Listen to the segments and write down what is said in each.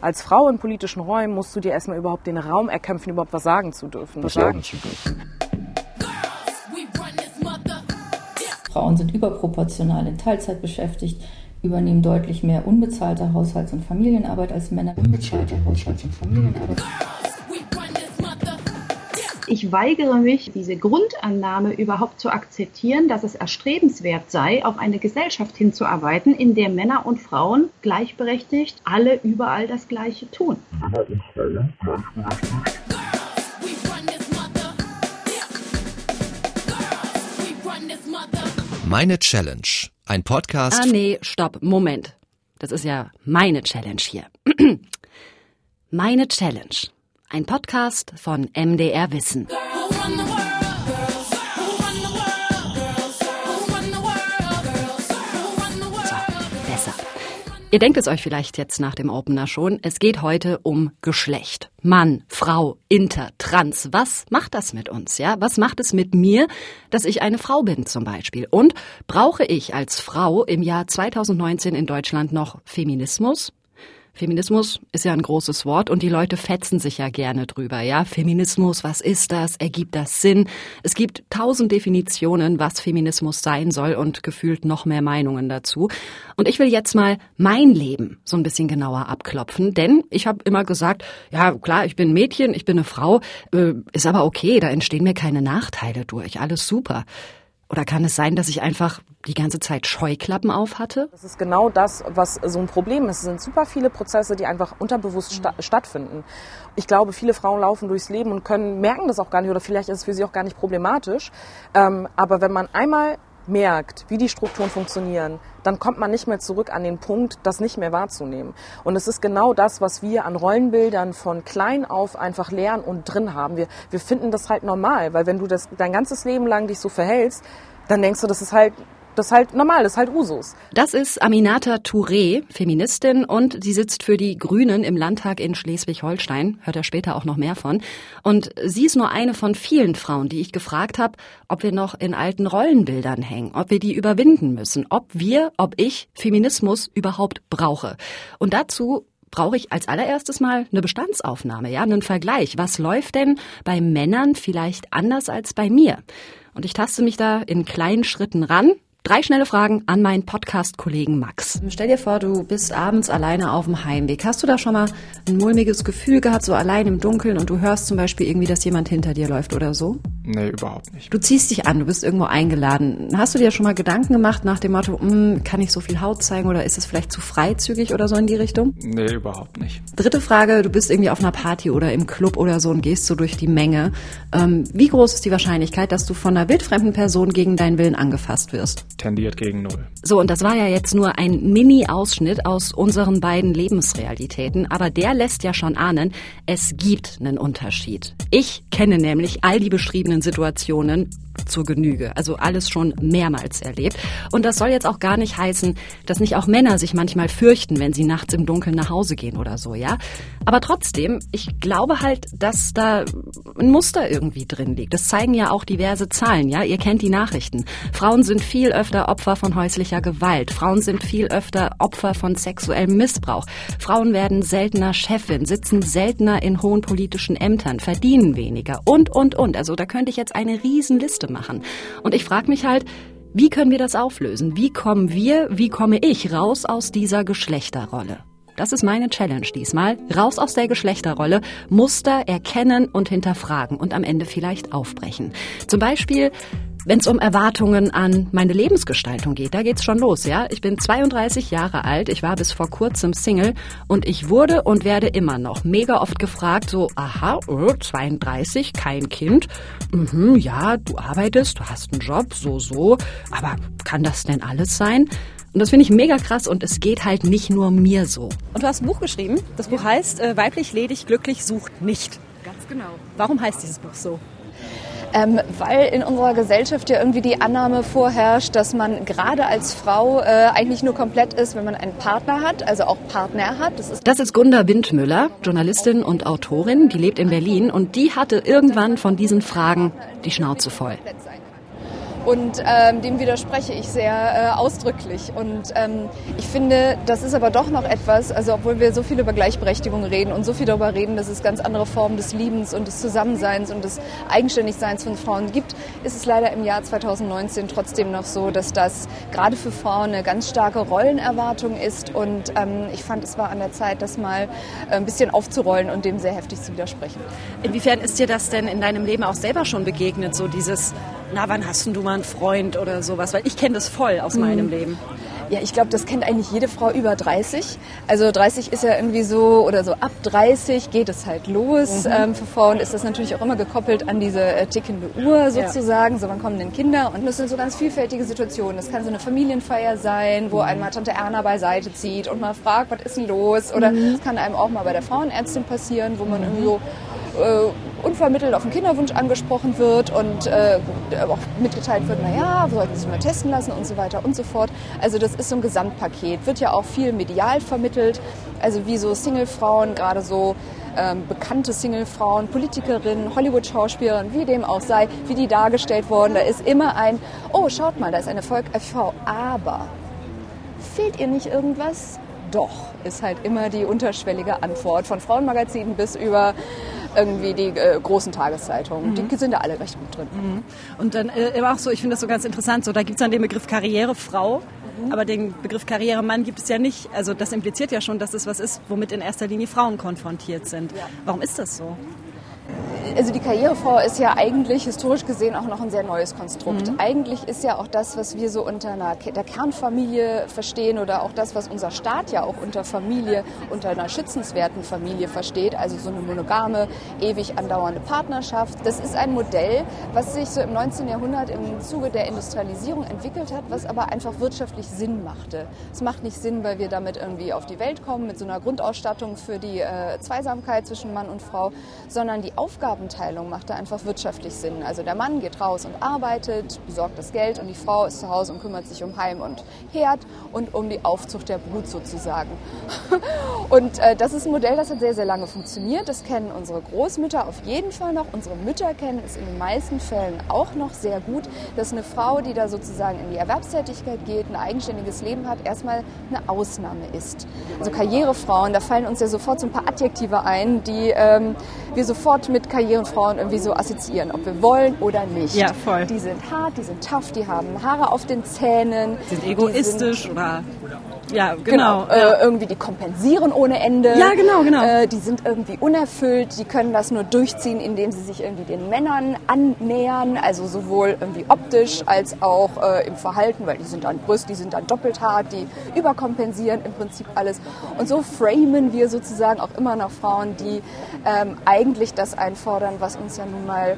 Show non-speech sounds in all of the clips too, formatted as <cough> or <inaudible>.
Als Frau in politischen Räumen musst du dir erstmal überhaupt den Raum erkämpfen, überhaupt was sagen zu dürfen. Was sagen zu dürfen. Frauen sind überproportional in Teilzeit beschäftigt, übernehmen deutlich mehr unbezahlte Haushalts- und Familienarbeit als Männer. Unbezahlte Haushalts- und Familienarbeit. Ich weigere mich, diese Grundannahme überhaupt zu akzeptieren, dass es erstrebenswert sei, auf eine Gesellschaft hinzuarbeiten, in der Männer und Frauen gleichberechtigt alle überall das Gleiche tun. Männer und Frauen gleichberechtigt. Meine Challenge. Ein Podcast. Ah, nee, stopp, Moment. Das ist ja meine Challenge hier. <clears throat> meine Challenge. Ein Podcast von MDR Wissen. Ihr denkt es euch vielleicht jetzt nach dem Opener schon. Es geht heute um Geschlecht. Mann, Frau, Inter, Trans. Was macht das mit uns? Ja, was macht es mit mir, dass ich eine Frau bin zum Beispiel? Und brauche ich als Frau im Jahr 2019 in Deutschland noch Feminismus? Feminismus ist ja ein großes Wort und die Leute fetzen sich ja gerne drüber. Ja, Feminismus, was ist das? Ergibt das Sinn? Es gibt tausend Definitionen, was Feminismus sein soll und gefühlt noch mehr Meinungen dazu. Und ich will jetzt mal mein Leben so ein bisschen genauer abklopfen, denn ich habe immer gesagt, ja klar, ich bin ein Mädchen, ich bin eine Frau, äh, ist aber okay, da entstehen mir keine Nachteile durch, alles super. Oder kann es sein, dass ich einfach die ganze Zeit Scheuklappen auf hatte? Das ist genau das, was so ein Problem ist. Es sind super viele Prozesse, die einfach unterbewusst sta stattfinden. Ich glaube, viele Frauen laufen durchs Leben und können merken das auch gar nicht oder vielleicht ist es für sie auch gar nicht problematisch. Ähm, aber wenn man einmal merkt, wie die Strukturen funktionieren, dann kommt man nicht mehr zurück an den Punkt, das nicht mehr wahrzunehmen. Und es ist genau das, was wir an Rollenbildern von klein auf einfach lernen und drin haben. Wir, wir finden das halt normal, weil wenn du das dein ganzes Leben lang dich so verhältst, dann denkst du, das ist halt das ist halt normal, das ist halt Usus. Das ist Aminata Touré, Feministin, und sie sitzt für die Grünen im Landtag in Schleswig-Holstein. Hört er später auch noch mehr von. Und sie ist nur eine von vielen Frauen, die ich gefragt habe, ob wir noch in alten Rollenbildern hängen, ob wir die überwinden müssen, ob wir, ob ich Feminismus überhaupt brauche. Und dazu brauche ich als allererstes mal eine Bestandsaufnahme, ja, einen Vergleich. Was läuft denn bei Männern vielleicht anders als bei mir? Und ich taste mich da in kleinen Schritten ran. Drei schnelle Fragen an meinen Podcast-Kollegen Max. Stell dir vor, du bist abends alleine auf dem Heimweg. Hast du da schon mal ein mulmiges Gefühl gehabt, so allein im Dunkeln und du hörst zum Beispiel irgendwie, dass jemand hinter dir läuft oder so? Nee, überhaupt nicht. Du ziehst dich an, du bist irgendwo eingeladen. Hast du dir schon mal Gedanken gemacht nach dem Motto, hm, kann ich so viel Haut zeigen oder ist es vielleicht zu freizügig oder so in die Richtung? Nee, überhaupt nicht. Dritte Frage, du bist irgendwie auf einer Party oder im Club oder so und gehst so durch die Menge. Ähm, wie groß ist die Wahrscheinlichkeit, dass du von einer wildfremden Person gegen deinen Willen angefasst wirst? Tendiert gegen null. So, und das war ja jetzt nur ein Mini-Ausschnitt aus unseren beiden Lebensrealitäten, aber der lässt ja schon ahnen, es gibt einen Unterschied. Ich kenne nämlich all die beschriebenen Situationen zur Genüge. Also alles schon mehrmals erlebt. Und das soll jetzt auch gar nicht heißen, dass nicht auch Männer sich manchmal fürchten, wenn sie nachts im Dunkeln nach Hause gehen oder so, ja. Aber trotzdem, ich glaube halt, dass da ein Muster irgendwie drin liegt. Das zeigen ja auch diverse Zahlen, ja. Ihr kennt die Nachrichten. Frauen sind viel öfter Opfer von häuslicher Gewalt. Frauen sind viel öfter Opfer von sexuellem Missbrauch. Frauen werden seltener Chefin, sitzen seltener in hohen politischen Ämtern, verdienen weniger und, und, und. Also da könnte ich jetzt eine Riesenliste machen. Und ich frage mich halt, wie können wir das auflösen? Wie kommen wir, wie komme ich raus aus dieser Geschlechterrolle? Das ist meine Challenge diesmal. Raus aus der Geschlechterrolle, Muster erkennen und hinterfragen und am Ende vielleicht aufbrechen. Zum Beispiel, wenn es um Erwartungen an meine Lebensgestaltung geht, da geht's schon los, ja. Ich bin 32 Jahre alt, ich war bis vor kurzem Single und ich wurde und werde immer noch mega oft gefragt, so, aha, oh, 32, kein Kind, mhm, ja, du arbeitest, du hast einen Job, so, so, aber kann das denn alles sein? Und das finde ich mega krass und es geht halt nicht nur mir so. Und du hast ein Buch geschrieben. Das Buch heißt äh, Weiblich, ledig, glücklich, sucht nicht. Ganz genau. Warum heißt dieses Buch so? Ähm, weil in unserer Gesellschaft ja irgendwie die Annahme vorherrscht, dass man gerade als Frau äh, eigentlich nur komplett ist, wenn man einen Partner hat, also auch Partner hat. Das ist, das ist Gunda Windmüller, Journalistin und Autorin, die lebt in Berlin und die hatte irgendwann von diesen Fragen die Schnauze voll. Und ähm, dem widerspreche ich sehr äh, ausdrücklich. Und ähm, ich finde, das ist aber doch noch etwas, also obwohl wir so viel über Gleichberechtigung reden und so viel darüber reden, dass es ganz andere Formen des Liebens und des Zusammenseins und des Eigenständigseins von Frauen gibt, ist es leider im Jahr 2019 trotzdem noch so, dass das gerade für Frauen eine ganz starke Rollenerwartung ist. Und ähm, ich fand, es war an der Zeit, das mal äh, ein bisschen aufzurollen und dem sehr heftig zu widersprechen. Inwiefern ist dir das denn in deinem Leben auch selber schon begegnet, so dieses, na, wann hast du mal einen Freund oder sowas? Weil ich kenne das voll aus mhm. meinem Leben. Ja, ich glaube, das kennt eigentlich jede Frau über 30. Also 30 ist ja irgendwie so, oder so ab 30 geht es halt los. Mhm. Ähm, für Frauen ist das natürlich auch immer gekoppelt an diese äh, tickende Uhr sozusagen. Ja. So, wann kommen denn Kinder? Und das sind so ganz vielfältige Situationen. Das kann so eine Familienfeier sein, wo mhm. einmal Tante Erna beiseite zieht und mal fragt, was ist denn los? Oder es mhm. kann einem auch mal bei der Frauenärztin passieren, wo man mhm. irgendwie so äh, unvermittelt auf den Kinderwunsch angesprochen wird und äh, auch mitgeteilt wird, naja, wir sollten sich mal testen lassen und so weiter und so fort. Also das ist so ein Gesamtpaket. Wird ja auch viel medial vermittelt, also wie so Singlefrauen, gerade so ähm, bekannte Singlefrauen, Politikerinnen, Hollywood-Schauspielerinnen, wie dem auch sei, wie die dargestellt wurden. Da ist immer ein, oh, schaut mal, da ist eine Volk-FV, aber fehlt ihr nicht irgendwas? Doch, ist halt immer die unterschwellige Antwort von Frauenmagazinen bis über irgendwie die äh, großen Tageszeitungen. Mhm. Die sind da alle recht gut drin. Mhm. Und dann äh, immer auch so, ich finde das so ganz interessant, so da gibt es dann den Begriff Karrierefrau. Mhm. Aber den Begriff Karrieremann gibt es ja nicht. Also das impliziert ja schon, dass es was ist, womit in erster Linie Frauen konfrontiert sind. Ja. Warum ist das so? Also die Karrierefrau ist ja eigentlich historisch gesehen auch noch ein sehr neues Konstrukt. Mhm. Eigentlich ist ja auch das, was wir so unter einer, der Kernfamilie verstehen oder auch das, was unser Staat ja auch unter Familie, unter einer schützenswerten Familie versteht, also so eine monogame, ewig andauernde Partnerschaft. Das ist ein Modell, was sich so im 19. Jahrhundert im Zuge der Industrialisierung entwickelt hat, was aber einfach wirtschaftlich Sinn machte. Es macht nicht Sinn, weil wir damit irgendwie auf die Welt kommen mit so einer Grundausstattung für die äh, Zweisamkeit zwischen Mann und Frau, sondern die Aufgabe Aufgabenteilung macht da einfach wirtschaftlich Sinn. Also der Mann geht raus und arbeitet, besorgt das Geld und die Frau ist zu Hause und kümmert sich um Heim und Herd und um die Aufzucht der Brut sozusagen. <laughs> Und äh, das ist ein Modell, das hat sehr, sehr lange funktioniert. Das kennen unsere Großmütter auf jeden Fall noch. Unsere Mütter kennen es in den meisten Fällen auch noch sehr gut, dass eine Frau, die da sozusagen in die Erwerbstätigkeit geht, ein eigenständiges Leben hat, erstmal eine Ausnahme ist. Also Karrierefrauen, da fallen uns ja sofort so ein paar Adjektive ein, die ähm, wir sofort mit Karriere Karrierefrauen irgendwie so assoziieren, ob wir wollen oder nicht. Ja, voll. Die sind hart, die sind tough, die haben Haare auf den Zähnen. Die sind egoistisch die sind, oder ja, genau. genau ja. Äh, irgendwie die kompensieren ohne Ende. Ja, genau, genau. Äh, die sind irgendwie unerfüllt, die können das nur durchziehen, indem sie sich irgendwie den Männern annähern, also sowohl irgendwie optisch als auch äh, im Verhalten, weil die sind dann Brüst, die sind dann doppelt hart, die überkompensieren im Prinzip alles. Und so framen wir sozusagen auch immer noch Frauen, die ähm, eigentlich das einfordern, was uns ja nun mal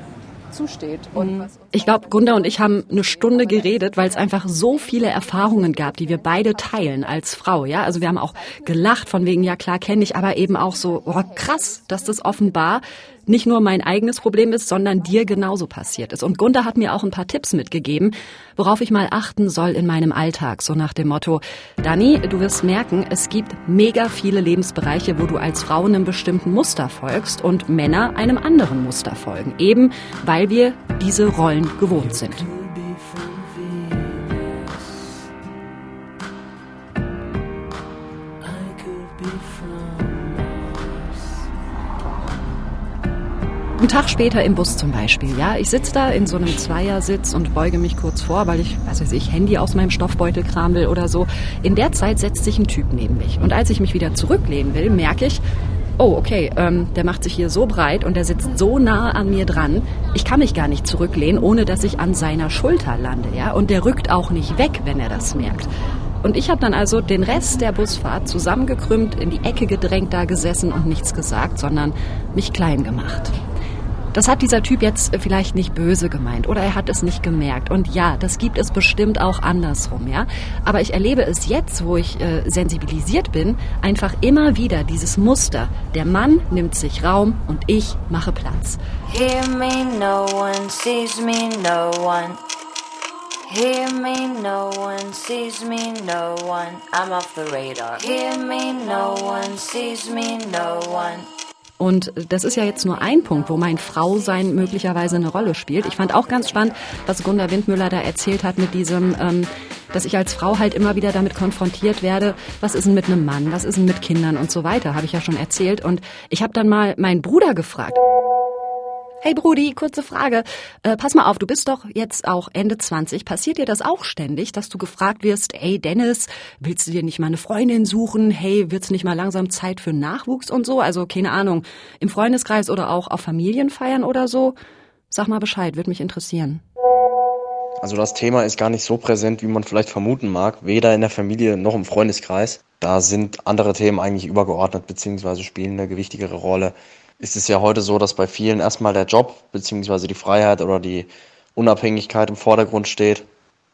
zusteht. Mhm. Ich glaube, Gunda und ich haben eine Stunde geredet, weil es einfach so viele Erfahrungen gab, die wir beide teilen als Frau. Ja, also wir haben auch gelacht von wegen, ja klar kenne ich, aber eben auch so, oh, krass, dass das offenbar nicht nur mein eigenes Problem ist, sondern dir genauso passiert ist. Und Gunda hat mir auch ein paar Tipps mitgegeben, worauf ich mal achten soll in meinem Alltag. So nach dem Motto, Dani, du wirst merken, es gibt mega viele Lebensbereiche, wo du als Frau einem bestimmten Muster folgst und Männer einem anderen Muster folgen. Eben weil wir diese Rollen gewohnt sind. Einen Tag später im Bus zum Beispiel, ja. Ich sitze da in so einem Zweiersitz und beuge mich kurz vor, weil ich, was weiß ich, Handy aus meinem Stoffbeutel kram will oder so. In der Zeit setzt sich ein Typ neben mich. Und als ich mich wieder zurücklehnen will, merke ich, oh, okay, ähm, der macht sich hier so breit und der sitzt so nah an mir dran. Ich kann mich gar nicht zurücklehnen, ohne dass ich an seiner Schulter lande, ja. Und der rückt auch nicht weg, wenn er das merkt. Und ich habe dann also den Rest der Busfahrt zusammengekrümmt, in die Ecke gedrängt da gesessen und nichts gesagt, sondern mich klein gemacht. Das hat dieser Typ jetzt vielleicht nicht böse gemeint oder er hat es nicht gemerkt. Und ja, das gibt es bestimmt auch andersrum, ja. Aber ich erlebe es jetzt, wo ich äh, sensibilisiert bin, einfach immer wieder dieses Muster. Der Mann nimmt sich Raum und ich mache Platz. Hear me, no one sees me, no one. Hear me, no one sees me, no one. I'm off the radar. Hear me, no one sees me, no one. Und das ist ja jetzt nur ein Punkt, wo mein Frausein möglicherweise eine Rolle spielt. Ich fand auch ganz spannend, was Gunda Windmüller da erzählt hat mit diesem, ähm, dass ich als Frau halt immer wieder damit konfrontiert werde, was ist denn mit einem Mann, was ist denn mit Kindern und so weiter, habe ich ja schon erzählt. Und ich habe dann mal meinen Bruder gefragt. Hey Brudi, kurze Frage. Äh, pass mal auf, du bist doch jetzt auch Ende 20. Passiert dir das auch ständig, dass du gefragt wirst, ey Dennis, willst du dir nicht mal eine Freundin suchen? Hey, wird's nicht mal langsam Zeit für Nachwuchs und so? Also keine Ahnung, im Freundeskreis oder auch auf Familienfeiern oder so? Sag mal Bescheid, würde mich interessieren. Also das Thema ist gar nicht so präsent, wie man vielleicht vermuten mag, weder in der Familie noch im Freundeskreis. Da sind andere Themen eigentlich übergeordnet bzw. spielen eine gewichtigere Rolle ist es ja heute so, dass bei vielen erstmal der Job bzw. die Freiheit oder die Unabhängigkeit im Vordergrund steht.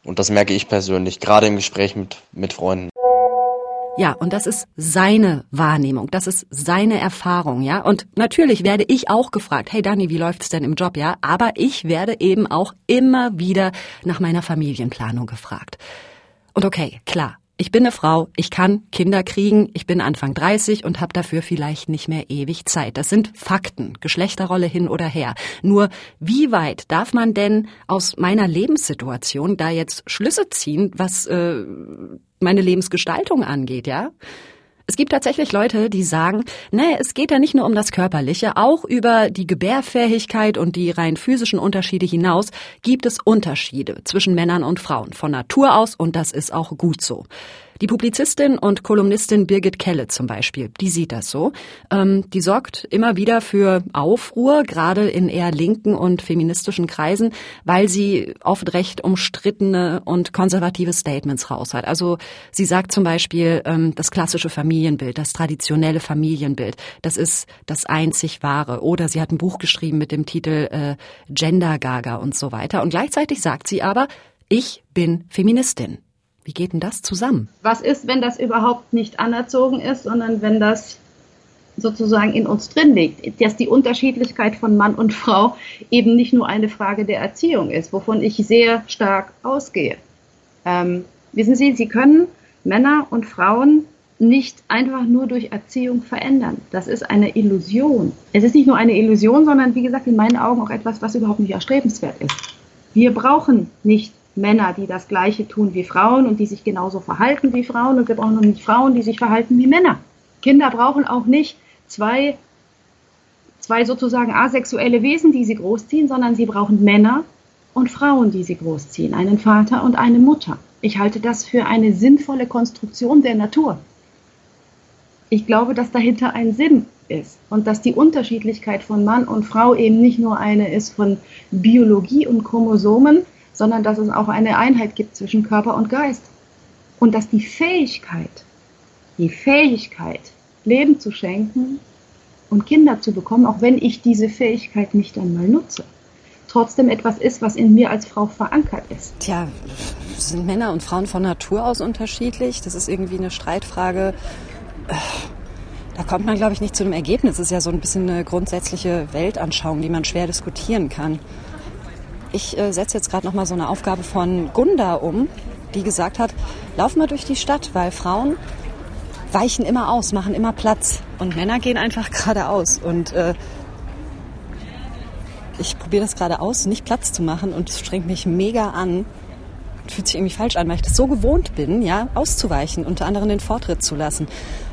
Und das merke ich persönlich, gerade im Gespräch mit, mit Freunden. Ja, und das ist seine Wahrnehmung, das ist seine Erfahrung, ja. Und natürlich werde ich auch gefragt, hey Dani, wie läuft's denn im Job, ja? Aber ich werde eben auch immer wieder nach meiner Familienplanung gefragt. Und okay, klar, ich bin eine Frau, ich kann Kinder kriegen, ich bin Anfang 30 und habe dafür vielleicht nicht mehr ewig Zeit. Das sind Fakten, Geschlechterrolle hin oder her. Nur wie weit darf man denn aus meiner Lebenssituation da jetzt Schlüsse ziehen, was äh, meine Lebensgestaltung angeht, ja? Es gibt tatsächlich Leute, die sagen, nee, es geht ja nicht nur um das Körperliche, auch über die Gebärfähigkeit und die rein physischen Unterschiede hinaus gibt es Unterschiede zwischen Männern und Frauen von Natur aus und das ist auch gut so. Die Publizistin und Kolumnistin Birgit Kelle zum Beispiel, die sieht das so. Ähm, die sorgt immer wieder für Aufruhr, gerade in eher linken und feministischen Kreisen, weil sie oft recht umstrittene und konservative Statements raus hat. Also sie sagt zum Beispiel, ähm, das klassische Familienbild, das traditionelle Familienbild, das ist das einzig wahre. Oder sie hat ein Buch geschrieben mit dem Titel äh, Gender Gaga und so weiter. Und gleichzeitig sagt sie aber, ich bin Feministin. Wie geht denn das zusammen? Was ist, wenn das überhaupt nicht anerzogen ist, sondern wenn das sozusagen in uns drin liegt, dass die Unterschiedlichkeit von Mann und Frau eben nicht nur eine Frage der Erziehung ist, wovon ich sehr stark ausgehe. Ähm, wissen Sie, Sie können Männer und Frauen nicht einfach nur durch Erziehung verändern. Das ist eine Illusion. Es ist nicht nur eine Illusion, sondern wie gesagt in meinen Augen auch etwas, was überhaupt nicht erstrebenswert ist. Wir brauchen nicht Männer, die das Gleiche tun wie Frauen und die sich genauso verhalten wie Frauen und wir brauchen auch nicht Frauen, die sich verhalten wie Männer. Kinder brauchen auch nicht zwei, zwei sozusagen asexuelle Wesen, die sie großziehen, sondern sie brauchen Männer und Frauen, die sie großziehen, einen Vater und eine Mutter. Ich halte das für eine sinnvolle Konstruktion der Natur. Ich glaube, dass dahinter ein Sinn ist und dass die Unterschiedlichkeit von Mann und Frau eben nicht nur eine ist von Biologie und Chromosomen, sondern dass es auch eine Einheit gibt zwischen Körper und Geist. Und dass die Fähigkeit, die Fähigkeit, Leben zu schenken und Kinder zu bekommen, auch wenn ich diese Fähigkeit nicht einmal nutze, trotzdem etwas ist, was in mir als Frau verankert ist. Tja, sind Männer und Frauen von Natur aus unterschiedlich? Das ist irgendwie eine Streitfrage. Da kommt man, glaube ich, nicht zu einem Ergebnis. Das ist ja so ein bisschen eine grundsätzliche Weltanschauung, die man schwer diskutieren kann. Ich äh, setze jetzt gerade noch mal so eine Aufgabe von Gunda um, die gesagt hat, lauf mal durch die Stadt, weil Frauen weichen immer aus, machen immer Platz und Männer gehen einfach <laughs> geradeaus. Und äh, ich probiere das gerade aus, nicht Platz zu machen und es strengt mich mega an. Fühlt sich irgendwie falsch an, weil ich das so gewohnt bin, ja, auszuweichen, unter anderem den Vortritt zu lassen.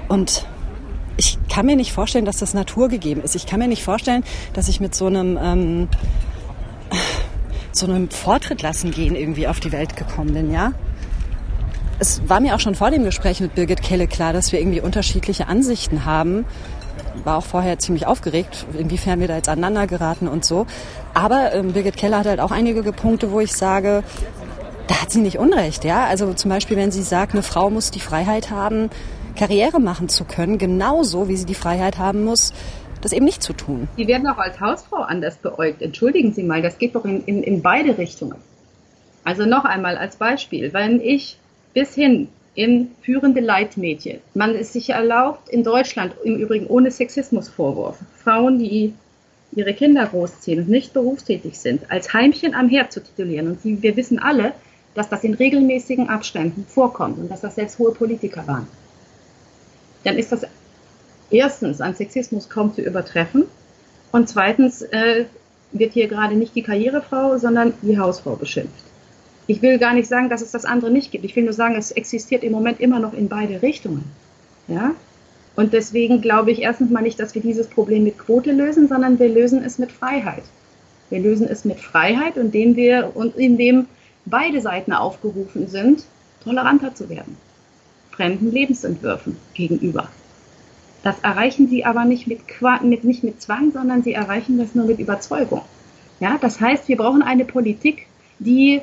Und ich kann mir nicht vorstellen, dass das naturgegeben ist. Ich kann mir nicht vorstellen, dass ich mit so einem ähm, so einem Vortritt lassen gehen irgendwie auf die Welt gekommen bin, ja. Es war mir auch schon vor dem Gespräch mit Birgit Kelle klar, dass wir irgendwie unterschiedliche Ansichten haben. War auch vorher ziemlich aufgeregt, inwiefern wir da jetzt aneinander geraten und so. Aber ähm, Birgit Keller hat halt auch einige Punkte, wo ich sage, da hat sie nicht Unrecht, ja. Also zum Beispiel, wenn sie sagt, eine Frau muss die Freiheit haben, Karriere machen zu können, genauso wie sie die Freiheit haben muss, das eben nicht zu tun. Die werden auch als Hausfrau anders beäugt. Entschuldigen Sie mal, das geht doch in, in, in beide Richtungen. Also noch einmal als Beispiel, wenn ich bis hin in führende Leitmädchen, man ist sich erlaubt, in Deutschland im Übrigen ohne Sexismusvorwurf, Frauen, die ihre Kinder großziehen und nicht berufstätig sind, als Heimchen am Herd zu titulieren. Und wir wissen alle, dass das in regelmäßigen Abständen vorkommt und dass das selbst hohe Politiker waren. Dann ist das erstens an Sexismus kaum zu übertreffen und zweitens äh, wird hier gerade nicht die Karrierefrau, sondern die Hausfrau beschimpft. Ich will gar nicht sagen, dass es das andere nicht gibt. Ich will nur sagen, es existiert im Moment immer noch in beide Richtungen. Ja? Und deswegen glaube ich erstens mal nicht, dass wir dieses Problem mit Quote lösen, sondern wir lösen es mit Freiheit. Wir lösen es mit Freiheit, indem wir und indem beide Seiten aufgerufen sind, toleranter zu werden. Fremden Lebensentwürfen gegenüber. Das erreichen sie aber nicht mit, mit, nicht mit Zwang, sondern sie erreichen das nur mit Überzeugung. Ja, das heißt, wir brauchen eine Politik, die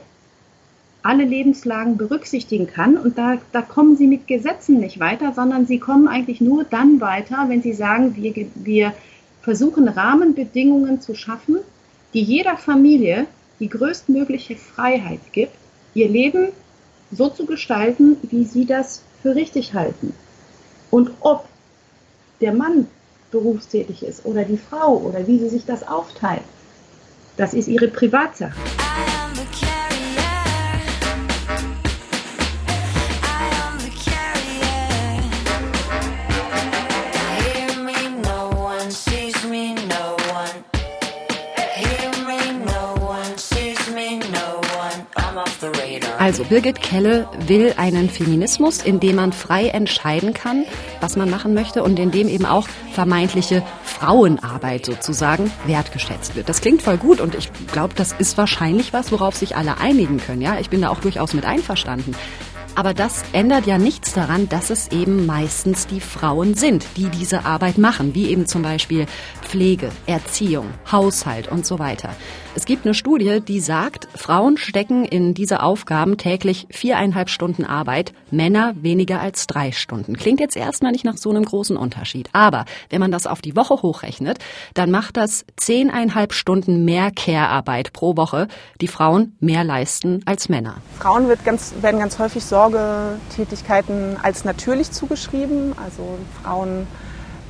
alle Lebenslagen berücksichtigen kann. Und da, da kommen sie mit Gesetzen nicht weiter, sondern sie kommen eigentlich nur dann weiter, wenn sie sagen, wir, wir versuchen Rahmenbedingungen zu schaffen, die jeder Familie die größtmögliche Freiheit gibt, ihr Leben so zu gestalten, wie sie das für richtig halten. Und ob der Mann berufstätig ist oder die Frau oder wie sie sich das aufteilt, das ist ihre Privatsache. Also Birgit Kelle will einen Feminismus, in dem man frei entscheiden kann, was man machen möchte und in dem eben auch vermeintliche Frauenarbeit sozusagen wertgeschätzt wird. Das klingt voll gut und ich glaube, das ist wahrscheinlich was, worauf sich alle einigen können. Ja, ich bin da auch durchaus mit einverstanden. Aber das ändert ja nichts daran, dass es eben meistens die Frauen sind, die diese Arbeit machen, wie eben zum Beispiel Pflege, Erziehung, Haushalt und so weiter. Es gibt eine Studie, die sagt, Frauen stecken in diese Aufgaben täglich viereinhalb Stunden Arbeit, Männer weniger als drei Stunden. Klingt jetzt erstmal nicht nach so einem großen Unterschied. Aber wenn man das auf die Woche hochrechnet, dann macht das zehneinhalb Stunden mehr Care-Arbeit pro Woche, die Frauen mehr leisten als Männer. Frauen wird ganz, werden ganz häufig Sorgetätigkeiten als natürlich zugeschrieben. Also Frauen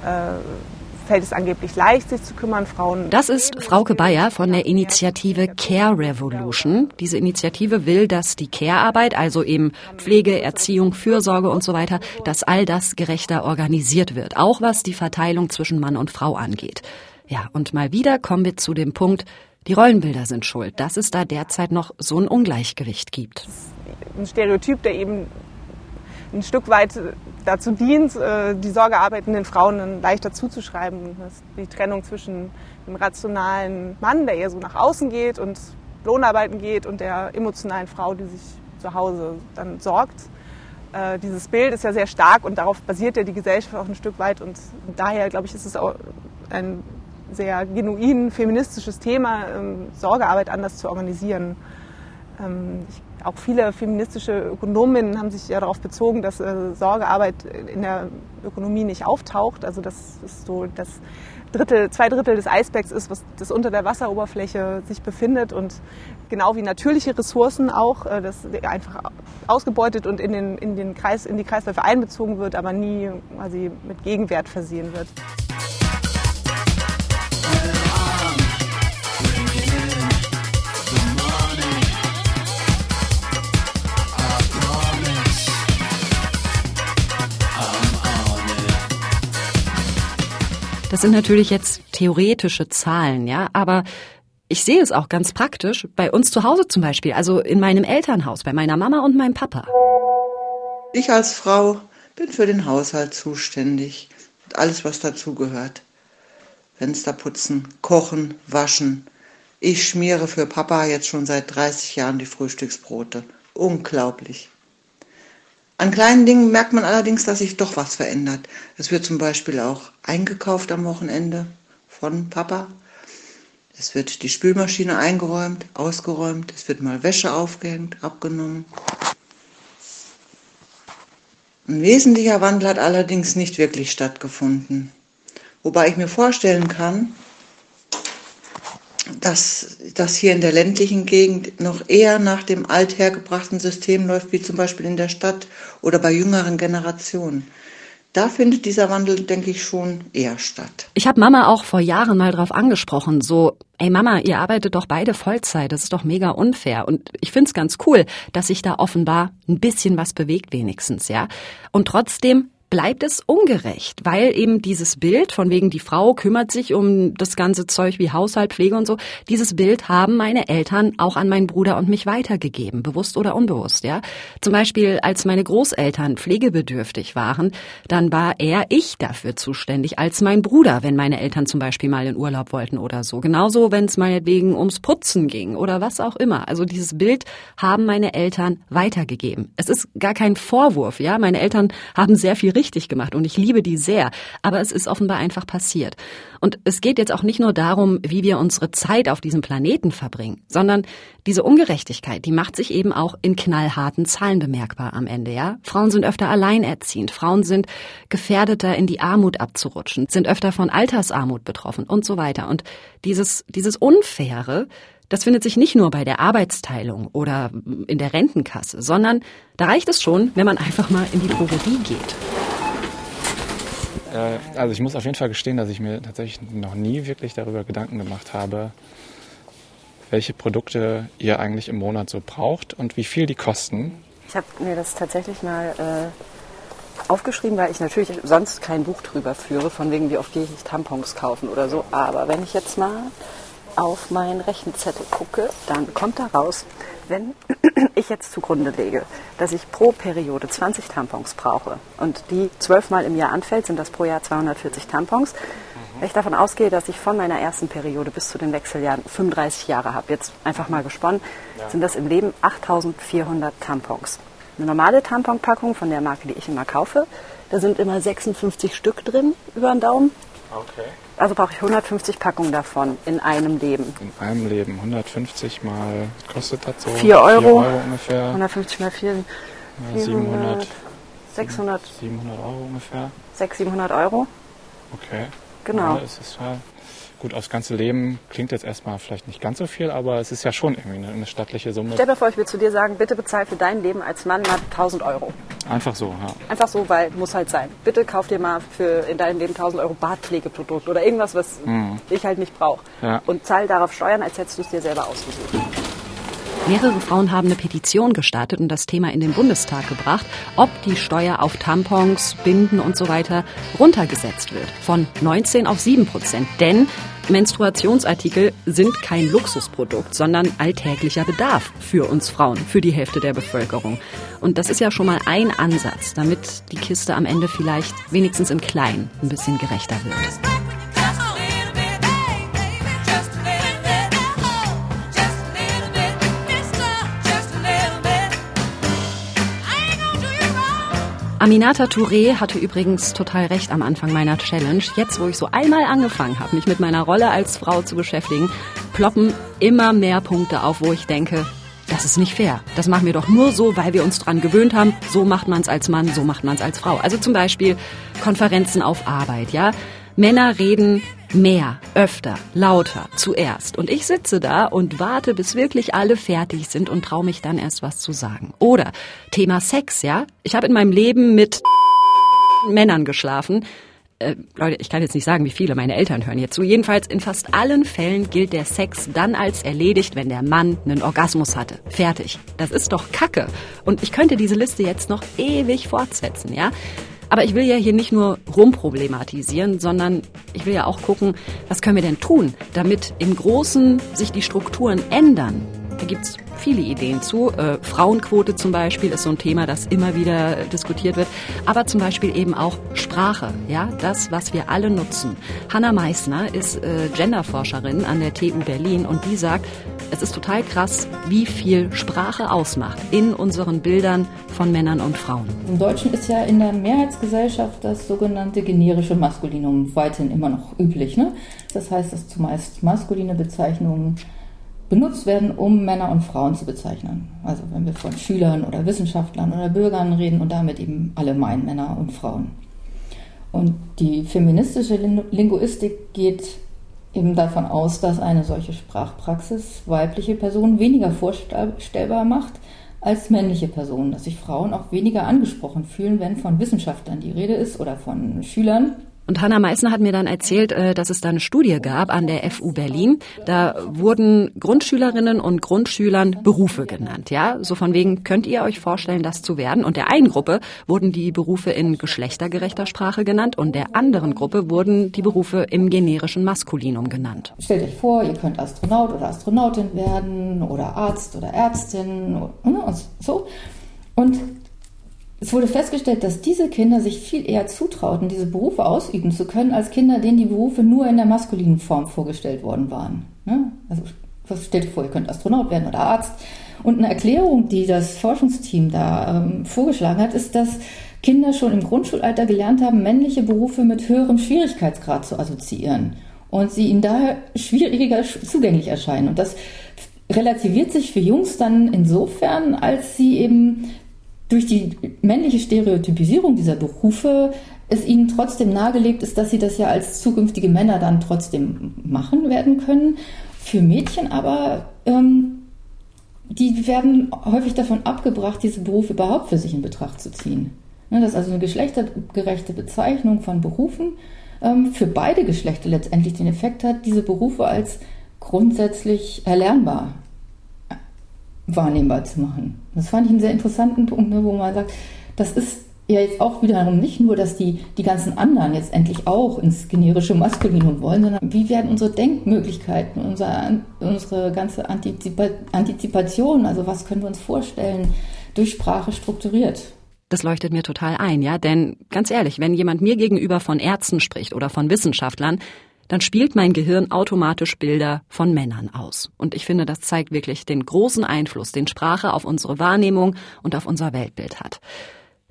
äh, fällt es angeblich leicht, sich zu kümmern. Frauen. Das ist Frauke Bayer von der Initiative Care Revolution. Diese Initiative will, dass die Care-Arbeit, also eben Pflege, Erziehung, Fürsorge und so weiter, dass all das gerechter organisiert wird. Auch was die Verteilung zwischen Mann und Frau angeht. Ja, und mal wieder kommen wir zu dem Punkt, die Rollenbilder sind schuld, dass es da derzeit noch so ein Ungleichgewicht gibt. Ein Stereotyp, der eben ein Stück weit dazu dient, äh, die sorgearbeitenden Frauen leichter zuzuschreiben. die Trennung zwischen dem rationalen Mann, der eher so nach außen geht und Lohnarbeiten geht, und der emotionalen Frau, die sich zu Hause dann sorgt. Äh, dieses Bild ist ja sehr stark und darauf basiert ja die Gesellschaft auch ein Stück weit. Und daher, glaube ich, ist es auch ein sehr genuin feministisches Thema, ähm, Sorgearbeit anders zu organisieren. Ähm, ich auch viele feministische Ökonominnen haben sich ja darauf bezogen, dass äh, Sorgearbeit in der Ökonomie nicht auftaucht. Also das ist so das Drittel, zwei Drittel des Eisbergs ist, was das unter der Wasseroberfläche sich befindet und genau wie natürliche Ressourcen auch, äh, das einfach ausgebeutet und in den, in den Kreis, in die Kreisläufe einbezogen wird, aber nie quasi mit Gegenwert versehen wird. Das sind natürlich jetzt theoretische Zahlen, ja, aber ich sehe es auch ganz praktisch bei uns zu Hause zum Beispiel, also in meinem Elternhaus, bei meiner Mama und meinem Papa. Ich als Frau bin für den Haushalt zuständig und alles, was dazugehört. Fenster putzen, kochen, waschen. Ich schmiere für Papa jetzt schon seit 30 Jahren die Frühstücksbrote. Unglaublich. An kleinen Dingen merkt man allerdings, dass sich doch was verändert. Es wird zum Beispiel auch eingekauft am Wochenende von Papa. Es wird die Spülmaschine eingeräumt, ausgeräumt. Es wird mal Wäsche aufgehängt, abgenommen. Ein wesentlicher Wandel hat allerdings nicht wirklich stattgefunden. Wobei ich mir vorstellen kann, dass das hier in der ländlichen Gegend noch eher nach dem althergebrachten System läuft, wie zum Beispiel in der Stadt oder bei jüngeren Generationen. Da findet dieser Wandel, denke ich, schon eher statt. Ich habe Mama auch vor Jahren mal drauf angesprochen, so, ey Mama, ihr arbeitet doch beide Vollzeit, das ist doch mega unfair. Und ich finde es ganz cool, dass sich da offenbar ein bisschen was bewegt wenigstens, ja. Und trotzdem bleibt es ungerecht, weil eben dieses Bild von wegen die Frau kümmert sich um das ganze Zeug wie Haushalt, Pflege und so, dieses Bild haben meine Eltern auch an meinen Bruder und mich weitergegeben, bewusst oder unbewusst, ja. Zum Beispiel, als meine Großeltern pflegebedürftig waren, dann war eher ich dafür zuständig als mein Bruder, wenn meine Eltern zum Beispiel mal in Urlaub wollten oder so. Genauso, wenn es meinetwegen ums Putzen ging oder was auch immer. Also dieses Bild haben meine Eltern weitergegeben. Es ist gar kein Vorwurf, ja. Meine Eltern haben sehr viel richtig gemacht und ich liebe die sehr. Aber es ist offenbar einfach passiert. Und es geht jetzt auch nicht nur darum, wie wir unsere Zeit auf diesem Planeten verbringen, sondern diese Ungerechtigkeit, die macht sich eben auch in knallharten Zahlen bemerkbar am Ende, ja. Frauen sind öfter alleinerziehend. Frauen sind gefährdeter, in die Armut abzurutschen, sind öfter von Altersarmut betroffen und so weiter. Und dieses, dieses Unfaire, das findet sich nicht nur bei der Arbeitsteilung oder in der Rentenkasse, sondern da reicht es schon, wenn man einfach mal in die Drogerie geht. Äh, also ich muss auf jeden Fall gestehen, dass ich mir tatsächlich noch nie wirklich darüber Gedanken gemacht habe, welche Produkte ihr eigentlich im Monat so braucht und wie viel die kosten. Ich habe mir das tatsächlich mal äh, aufgeschrieben, weil ich natürlich sonst kein Buch drüber führe, von wegen, wie oft gehe ich Tampons kaufen oder so. Aber wenn ich jetzt mal auf meinen Rechenzettel gucke, dann kommt da raus, wenn <clears throat> ich jetzt zugrunde lege, dass ich pro Periode 20 Tampons brauche und die zwölfmal im Jahr anfällt, sind das pro Jahr 240 Tampons. Wenn ich davon ausgehe, dass ich von meiner ersten Periode bis zu den Wechseljahren 35 Jahre habe, jetzt einfach mal gesponnen, ja. sind das im Leben 8400 Tampons. Eine normale Tamponpackung von der Marke, die ich immer kaufe, da sind immer 56 Stück drin über den Daumen. Okay. Also brauche ich 150 Packungen davon in einem Leben. In einem Leben. 150 mal, kostet das so? 4 Euro. 4 Euro ungefähr. 150 mal 4. Ja, 700. 600. 700 Euro ungefähr. 600, 700 Euro. Okay. Genau. Ja, es ist ja gut, aufs ganze Leben klingt jetzt erstmal vielleicht nicht ganz so viel, aber es ist ja schon irgendwie eine, eine stattliche Summe. Stell dir vor, ich will zu dir sagen, bitte bezahl für dein Leben als Mann mal 1000 Euro. Einfach so, ja. Einfach so, weil muss halt sein. Bitte kauf dir mal für in deinem Leben 1000 Euro Bartpflegeprodukt oder irgendwas, was mhm. ich halt nicht brauche. Ja. Und zahl darauf Steuern, als hättest du es dir selber ausgesucht. Mehrere Frauen haben eine Petition gestartet und das Thema in den Bundestag gebracht, ob die Steuer auf Tampons, Binden und so weiter runtergesetzt wird. Von 19 auf 7 Prozent. Denn Menstruationsartikel sind kein Luxusprodukt, sondern alltäglicher Bedarf für uns Frauen, für die Hälfte der Bevölkerung. Und das ist ja schon mal ein Ansatz, damit die Kiste am Ende vielleicht wenigstens im Kleinen ein bisschen gerechter wird. Aminata Touré hatte übrigens total recht am Anfang meiner Challenge. Jetzt, wo ich so einmal angefangen habe, mich mit meiner Rolle als Frau zu beschäftigen, ploppen immer mehr Punkte auf, wo ich denke, das ist nicht fair. Das machen wir doch nur so, weil wir uns dran gewöhnt haben. So macht man es als Mann, so macht man es als Frau. Also zum Beispiel Konferenzen auf Arbeit, ja. Männer reden mehr, öfter, lauter, zuerst. Und ich sitze da und warte, bis wirklich alle fertig sind und traue mich dann erst was zu sagen. Oder Thema Sex, ja? Ich habe in meinem Leben mit Männern geschlafen. Äh, Leute, ich kann jetzt nicht sagen, wie viele meine Eltern hören jetzt zu. Jedenfalls in fast allen Fällen gilt der Sex dann als erledigt, wenn der Mann einen Orgasmus hatte. Fertig. Das ist doch Kacke. Und ich könnte diese Liste jetzt noch ewig fortsetzen, ja? Aber ich will ja hier nicht nur rumproblematisieren, sondern ich will ja auch gucken, was können wir denn tun, damit im Großen sich die Strukturen ändern. Da gibt's viele Ideen zu. Äh, Frauenquote zum Beispiel ist so ein Thema, das immer wieder diskutiert wird. Aber zum Beispiel eben auch Sprache, ja, das, was wir alle nutzen. Hanna Meissner ist äh, Genderforscherin an der TU Berlin und die sagt, es ist total krass, wie viel Sprache ausmacht in unseren Bildern von Männern und Frauen. Im Deutschen ist ja in der Mehrheitsgesellschaft das sogenannte generische Maskulinum weiterhin immer noch üblich. Ne? Das heißt, dass zumeist maskuline Bezeichnungen benutzt werden, um Männer und Frauen zu bezeichnen. Also wenn wir von Schülern oder Wissenschaftlern oder Bürgern reden und damit eben alle meinen Männer und Frauen. Und die feministische Linguistik geht eben davon aus, dass eine solche Sprachpraxis weibliche Personen weniger vorstellbar macht als männliche Personen, dass sich Frauen auch weniger angesprochen fühlen, wenn von Wissenschaftlern die Rede ist oder von Schülern Und Hanna Meissner hat mir dann erzählt, äh, dass es da eine Studie gab an der FU Berlin. Da wurden Grundschülerinnen und Grundschülern Berufe genannt. Ja, so von wegen, könnt ihr euch vorstellen, das zu werden? Und der einen Gruppe wurden die Berufe in geschlechtergerechter Sprache genannt und der anderen Gruppe wurden die Berufe im generischen Maskulinum genannt. Stellt euch vor, ihr könnt Astronaut oder Astronautin werden oder Arzt oder Ärztin und so. Und es wurde festgestellt, dass diese Kinder sich viel eher zutrauten, diese Berufe ausüben zu können, als Kinder, denen die Berufe nur in der maskulinen Form vorgestellt worden waren. Also stellt euch vor, ihr könnt Astronaut werden oder Arzt. Und eine Erklärung, die das Forschungsteam da ähm, vorgeschlagen hat, ist, dass Kinder schon im Grundschulalter gelernt haben, männliche Berufe mit höherem Schwierigkeitsgrad zu assoziieren und sie ihnen daher schwieriger zugänglich erscheinen. Und das relativiert sich für Jungs dann insofern, als sie eben durch die männliche Stereotypisierung dieser Berufe es ihnen trotzdem nahegelegt ist, dass sie das ja als zukünftige Männer dann trotzdem machen werden können. Für Mädchen aber, ähm, die werden häufig davon abgebracht, diese Berufe überhaupt für sich in Betracht zu ziehen. Ne, das ist also eine geschlechtergerechte Bezeichnung von Berufen ähm, für beide Geschlechter letztendlich den Effekt hat, diese Berufe als grundsätzlich erlernbar wahrnehmbar zu machen. Das fand ich einen sehr interessanten Punkt, ne, wo man sagt, das ist ja jetzt auch wiederum nicht nur, dass die, die ganzen anderen jetzt endlich auch ins generische Maskulinum wollen, sondern wie werden unsere Denkmöglichkeiten, unser, unsere ganze Antizipa Antizipation, also was können wir uns vorstellen, durch Sprache strukturiert. Das leuchtet mir total ein, ja, denn ganz ehrlich, wenn jemand mir gegenüber von Ärzten spricht oder von Wissenschaftlern, dann spielt mein Gehirn automatisch Bilder von Männern aus. Und ich finde, das zeigt wirklich den großen Einfluss, den Sprache auf unsere Wahrnehmung und auf unser Weltbild hat.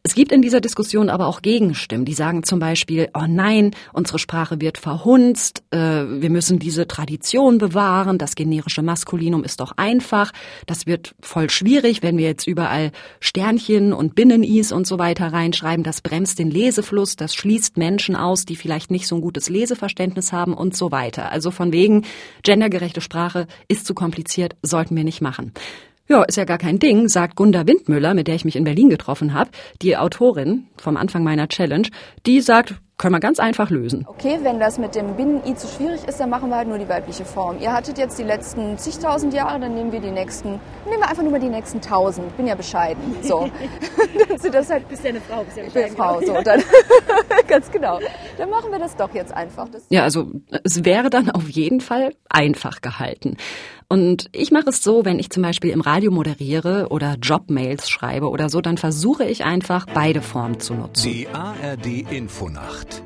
Es gibt in dieser Diskussion aber auch Gegenstimmen, die sagen zum Beispiel, oh nein, unsere Sprache wird verhunzt, äh, wir müssen diese Tradition bewahren, das generische Maskulinum ist doch einfach, das wird voll schwierig, wenn wir jetzt überall Sternchen und Binnenis und so weiter reinschreiben, das bremst den Lesefluss, das schließt Menschen aus, die vielleicht nicht so ein gutes Leseverständnis haben und so weiter. Also von wegen, gendergerechte Sprache ist zu kompliziert, sollten wir nicht machen. Ja, ist ja gar kein Ding, sagt Gunda Windmüller, mit der ich mich in Berlin getroffen habe, die Autorin vom Anfang meiner Challenge, die sagt, können wir ganz einfach lösen. Okay, wenn das mit dem Binnen-I zu schwierig ist, dann machen wir halt nur die weibliche Form. Ihr hattet jetzt die letzten zigtausend Jahre, dann nehmen wir die nächsten, nehmen wir einfach nur mal die nächsten tausend. Bin ja bescheiden. So. dann <laughs> sind das halt, bist ja eine Frau, bist ja ich bin Frau, so. Dann, <laughs> ganz genau. Dann machen wir das doch jetzt einfach. Das ja, also es wäre dann auf jeden Fall einfach gehalten. Und ich mache es so, wenn ich zum Beispiel im Radio moderiere oder Jobmails schreibe oder so, dann versuche ich einfach beide Formen zu nutzen. Die ARD Infonacht.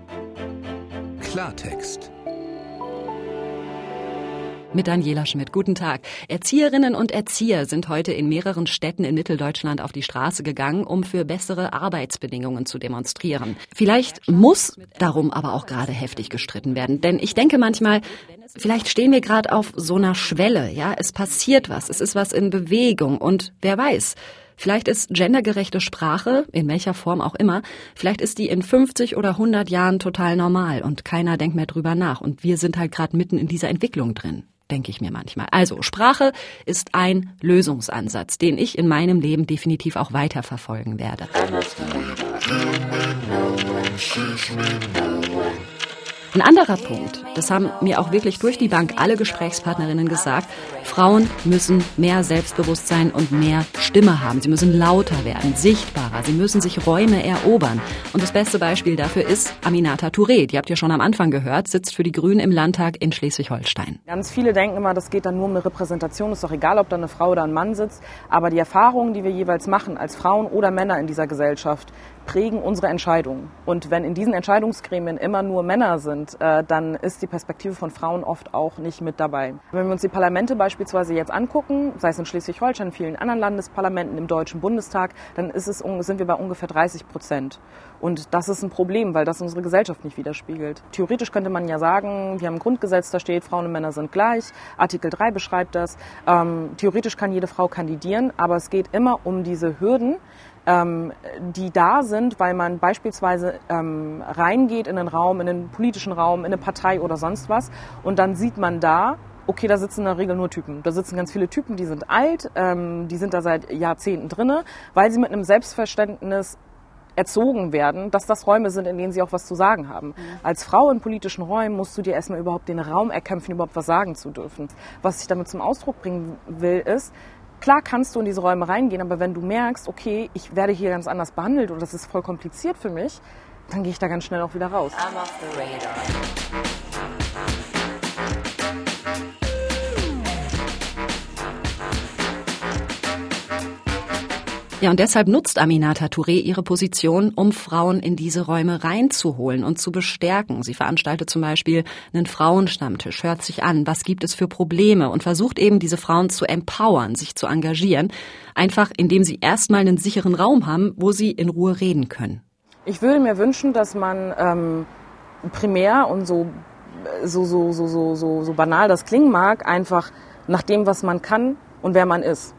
Klartext mit Daniela Schmidt. Guten Tag. Erzieherinnen und Erzieher sind heute in mehreren Städten in Mitteldeutschland auf die Straße gegangen, um für bessere Arbeitsbedingungen zu demonstrieren. Vielleicht muss darum aber auch gerade heftig gestritten werden, denn ich denke manchmal, vielleicht stehen wir gerade auf so einer Schwelle, ja, es passiert was, es ist was in Bewegung und wer weiß, Vielleicht ist gendergerechte Sprache, in welcher Form auch immer, vielleicht ist die in 50 oder 100 Jahren total normal und keiner denkt mehr drüber nach. Und wir sind halt gerade mitten in dieser Entwicklung drin denke ich mir manchmal. Also Sprache ist ein Lösungsansatz, den ich in meinem Leben definitiv auch weiterverfolgen werde. Ein anderer Punkt, das haben mir auch wirklich durch die Bank alle Gesprächspartnerinnen gesagt, Frauen müssen mehr Selbstbewusstsein und mehr Stimme haben. Sie müssen lauter werden, sichtbarer, sie müssen sich Räume erobern. Und das beste Beispiel dafür ist Aminata Touré. Die habt ihr schon am Anfang gehört, sitzt für die Grünen im Landtag in Schleswig-Holstein. Ganz viele denken immer, das geht dann nur um eine Repräsentation. Ist doch egal, ob da eine Frau oder ein Mann sitzt. Aber die Erfahrungen, die wir jeweils machen als Frauen oder Männer in dieser Gesellschaft, prägen unsere Entscheidungen. Und wenn in diesen Entscheidungsgremien immer nur Männer sind, äh, dann ist die Perspektive von Frauen oft auch nicht mit dabei. Wenn wir uns die Parlamente beispielsweise jetzt angucken, sei es in Schleswig-Holstein, in vielen anderen Landesparlamenten, im Deutschen Bundestag, dann ist es, sind wir bei ungefähr 30 Prozent. Und das ist ein Problem, weil das unsere Gesellschaft nicht widerspiegelt. Theoretisch könnte man ja sagen, wir haben ein Grundgesetz, da steht, Frauen und Männer sind gleich. Artikel 3 beschreibt das. Ähm, theoretisch kann jede Frau kandidieren, aber es geht immer um diese Hürden, ähm, die da sind, weil man beispielsweise ähm, reingeht in einen Raum, in einen politischen Raum, in eine Partei oder sonst was und dann sieht man da, okay, da sitzen in der Regel nur Typen. Da sitzen ganz viele Typen, die sind alt, ähm, die sind da seit Jahrzehnten drinne, weil sie mit einem Selbstverständnis erzogen werden, dass das Räume sind, in denen sie auch was zu sagen haben. Als Frau in politischen Räumen musst du dir erstmal überhaupt den Raum erkämpfen, überhaupt was sagen zu dürfen. Was ich damit zum Ausdruck bringen will, ist, Klar kannst du in diese Räume reingehen, aber wenn du merkst, okay, ich werde hier ganz anders behandelt oder das ist voll kompliziert für mich, dann gehe ich da ganz schnell auch wieder raus. I'm off the radar. Ja, und deshalb nutzt Aminata Touré ihre Position, um Frauen in diese Räume reinzuholen und zu bestärken. Sie veranstaltet zum Beispiel einen Frauenstammtisch, hört sich an, was gibt es für Probleme und versucht eben diese Frauen zu empowern, sich zu engagieren, einfach indem sie erstmal einen sicheren Raum haben, wo sie in Ruhe reden können. Ich würde mir wünschen, dass man ähm, primär und so, so, so, so, so, so, so banal das klingen mag, einfach nach dem, was man kann und wer man ist.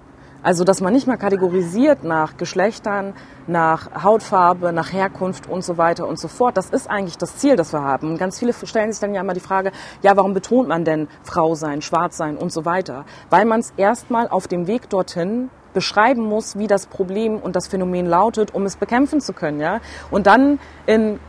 Also, dass man nicht mehr kategorisiert nach Geschlechtern, nach Hautfarbe, nach Herkunft und so weiter und so fort. Das ist eigentlich das Ziel, das wir haben. Und ganz viele stellen sich dann ja immer die Frage, ja, warum betont man denn Frau sein, Schwarz sein und so weiter? Weil man es erstmal auf dem Weg dorthin beschreiben muss, wie das Problem und das Phänomen lautet, um es bekämpfen zu können, ja. Und dann in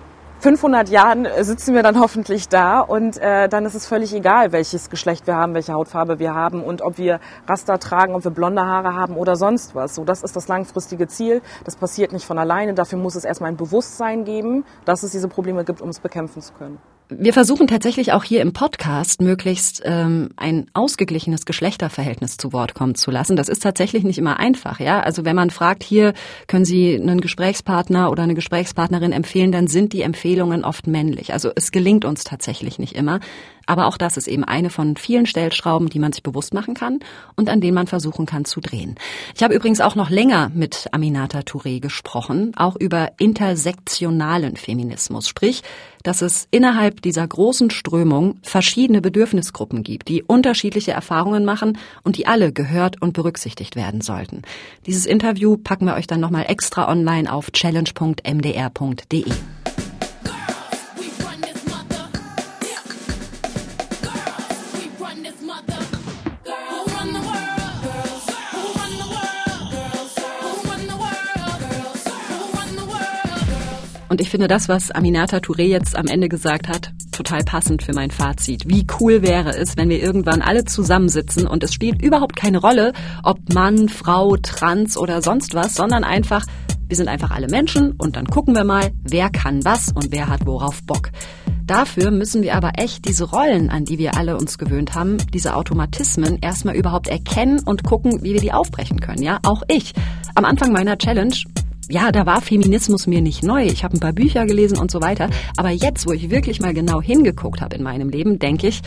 500 Jahren sitzen wir dann hoffentlich da und äh, dann ist es völlig egal, welches Geschlecht wir haben, welche Hautfarbe wir haben und ob wir Raster tragen, ob wir blonde Haare haben oder sonst was. So, das ist das langfristige Ziel. Das passiert nicht von alleine. Dafür muss es erstmal ein Bewusstsein geben, dass es diese Probleme gibt, um es bekämpfen zu können. Wir versuchen tatsächlich auch hier im Podcast möglichst ähm, ein ausgeglichenes Geschlechterverhältnis zu Wort kommen zu lassen. Das ist tatsächlich nicht immer einfach, ja. Also wenn man fragt, hier können Sie einen Gesprächspartner oder eine Gesprächspartnerin empfehlen, dann sind die Empfehlungen oft männlich. Also es gelingt uns tatsächlich nicht immer. Aber auch das ist eben eine von vielen Stellschrauben, die man sich bewusst machen kann und an denen man versuchen kann zu drehen. Ich habe übrigens auch noch länger mit Aminata Touré gesprochen, auch über intersektionalen Feminismus, sprich, dass es innerhalb dieser großen Strömung verschiedene Bedürfnisgruppen gibt, die unterschiedliche Erfahrungen machen und die alle gehört und berücksichtigt werden sollten. Dieses Interview packen wir euch dann nochmal extra online auf challenge.mdr.de. Und ich finde das, was Aminata Touré jetzt am Ende gesagt hat, total passend für mein Fazit. Wie cool wäre es, wenn wir irgendwann alle zusammensitzen und es spielt überhaupt keine Rolle, ob Mann, Frau, Trans oder sonst was, sondern einfach, wir sind einfach alle Menschen und dann gucken wir mal, wer kann was und wer hat worauf Bock. Dafür müssen wir aber echt diese Rollen, an die wir alle uns gewöhnt haben, diese Automatismen erstmal überhaupt erkennen und gucken, wie wir die aufbrechen können. Ja, auch ich. Am Anfang meiner Challenge ja, da war Feminismus mir nicht neu. Ich habe ein paar Bücher gelesen und so weiter. Aber jetzt, wo ich wirklich mal genau hingeguckt habe in meinem Leben, denke ich,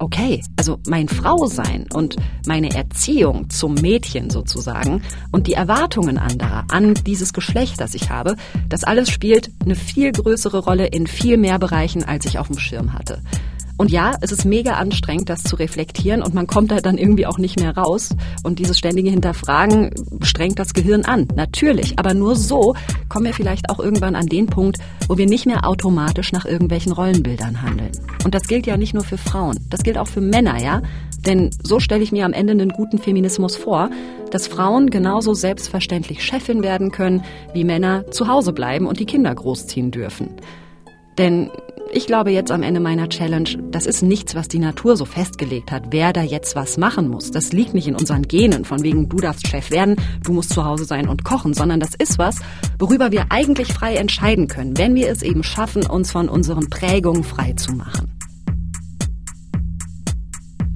okay, also mein Frausein und meine Erziehung zum Mädchen sozusagen und die Erwartungen anderer an dieses Geschlecht, das ich habe, das alles spielt eine viel größere Rolle in viel mehr Bereichen, als ich auf dem Schirm hatte. Und ja, es ist mega anstrengend, das zu reflektieren und man kommt da dann irgendwie auch nicht mehr raus. Und dieses ständige Hinterfragen strengt das Gehirn an. Natürlich. Aber nur so kommen wir vielleicht auch irgendwann an den Punkt, wo wir nicht mehr automatisch nach irgendwelchen Rollenbildern handeln. Und das gilt ja nicht nur für Frauen. Das gilt auch für Männer, ja? Denn so stelle ich mir am Ende einen guten Feminismus vor, dass Frauen genauso selbstverständlich Chefin werden können, wie Männer zu Hause bleiben und die Kinder großziehen dürfen. Denn ich glaube jetzt am Ende meiner Challenge, das ist nichts, was die Natur so festgelegt hat, wer da jetzt was machen muss. Das liegt nicht in unseren Genen, von wegen du darfst Chef werden, du musst zu Hause sein und kochen, sondern das ist was, worüber wir eigentlich frei entscheiden können, wenn wir es eben schaffen, uns von unseren Prägungen frei zu machen.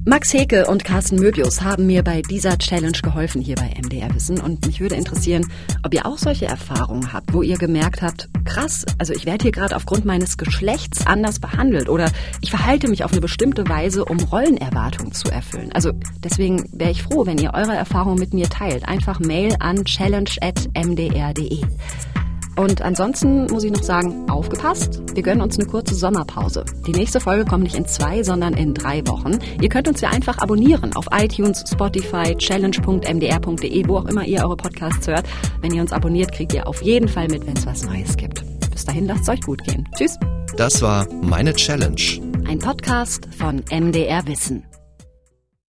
Max Heke und Carsten Möbius haben mir bei dieser Challenge geholfen hier bei MDR Wissen und mich würde interessieren, ob ihr auch solche Erfahrungen habt, wo ihr gemerkt habt, krass, also ich werde hier gerade aufgrund meines Geschlechts anders behandelt oder ich verhalte mich auf eine bestimmte Weise, um Rollenerwartungen zu erfüllen. Also deswegen wäre ich froh, wenn ihr eure Erfahrungen mit mir teilt. Einfach Mail an challenge@mdr.de. Und ansonsten muss ich noch sagen, aufgepasst, wir gönnen uns eine kurze Sommerpause. Die nächste Folge kommt nicht in zwei, sondern in drei Wochen. Ihr könnt uns ja einfach abonnieren auf iTunes, Spotify, challenge.mdr.de, wo auch immer ihr eure Podcasts hört. Wenn ihr uns abonniert, kriegt ihr auf jeden Fall mit, wenn es was Neues gibt. Bis dahin, lasst es euch gut gehen. Tschüss. Das war Meine Challenge. Ein Podcast von MDR Wissen.